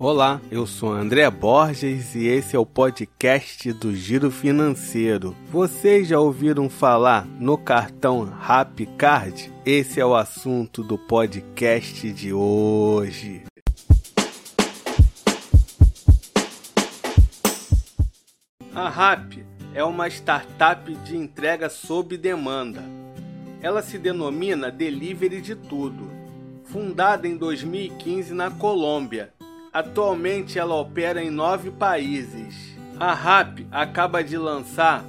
Olá, eu sou André Borges e esse é o podcast do Giro Financeiro. Vocês já ouviram falar no cartão Rap Card? Esse é o assunto do podcast de hoje. A Rap é uma startup de entrega sob demanda. Ela se denomina Delivery de Tudo. Fundada em 2015 na Colômbia, Atualmente ela opera em nove países. A RAP acaba de lançar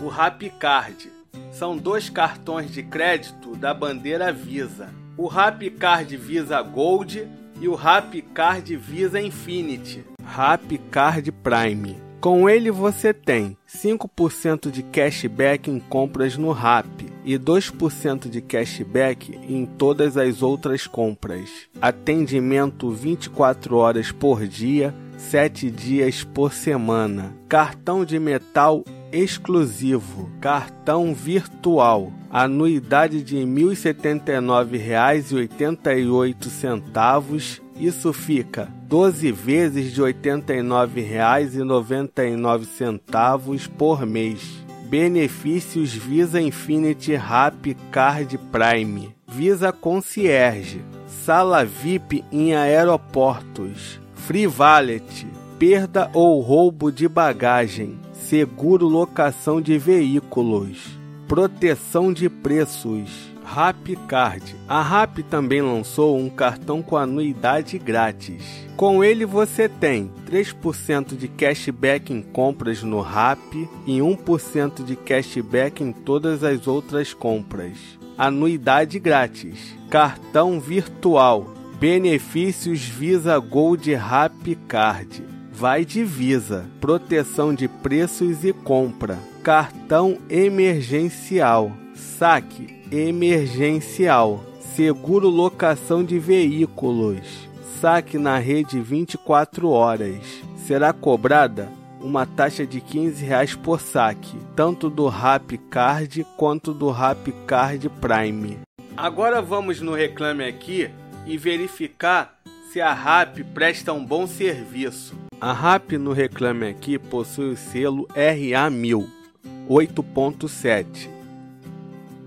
o Rap Card. São dois cartões de crédito da bandeira Visa. O Rap Card Visa Gold e o Rap Card Visa Infinity. Rap Card Prime. Com ele você tem 5% de cashback em compras no Rap e 2% de cashback em todas as outras compras. Atendimento 24 horas por dia, 7 dias por semana. Cartão de metal exclusivo, cartão virtual, anuidade de R$ 1.079,88. Isso fica 12 vezes de R$ 89,99 por mês. Benefícios Visa Infinity Rap Card Prime, Visa Concierge, Sala VIP em aeroportos, Free Wallet, perda ou roubo de bagagem, seguro locação de veículos, proteção de preços, Rap Card. A Rap também lançou um cartão com anuidade grátis. Com ele você tem 3% de cashback em compras no Rap e 1% de cashback em todas as outras compras. Anuidade grátis. Cartão virtual. Benefícios Visa Gold Rap Card. Vai de Visa. Proteção de preços e compra. Cartão emergencial. Saque emergencial. Seguro locação de veículos saque na rede 24 horas. Será cobrada uma taxa de 15 reais por saque, tanto do Rap Card quanto do Rap Card Prime. Agora vamos no Reclame Aqui e verificar se a RAP presta um bom serviço. A RAP no Reclame Aqui possui o selo RA1000 8.7.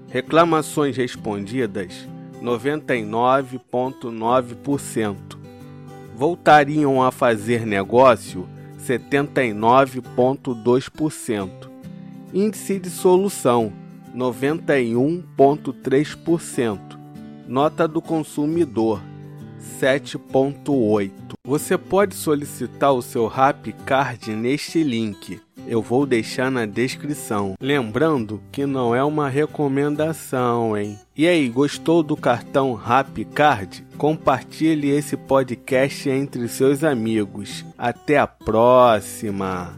Reclamações respondidas 99,9% voltariam a fazer negócio 79,2%. Índice de solução 91,3%. Nota do consumidor 7,8%. Você pode solicitar o seu Rap Card neste link eu vou deixar na descrição. Lembrando que não é uma recomendação, hein? E aí, gostou do cartão Rap Card? Compartilhe esse podcast entre seus amigos. Até a próxima!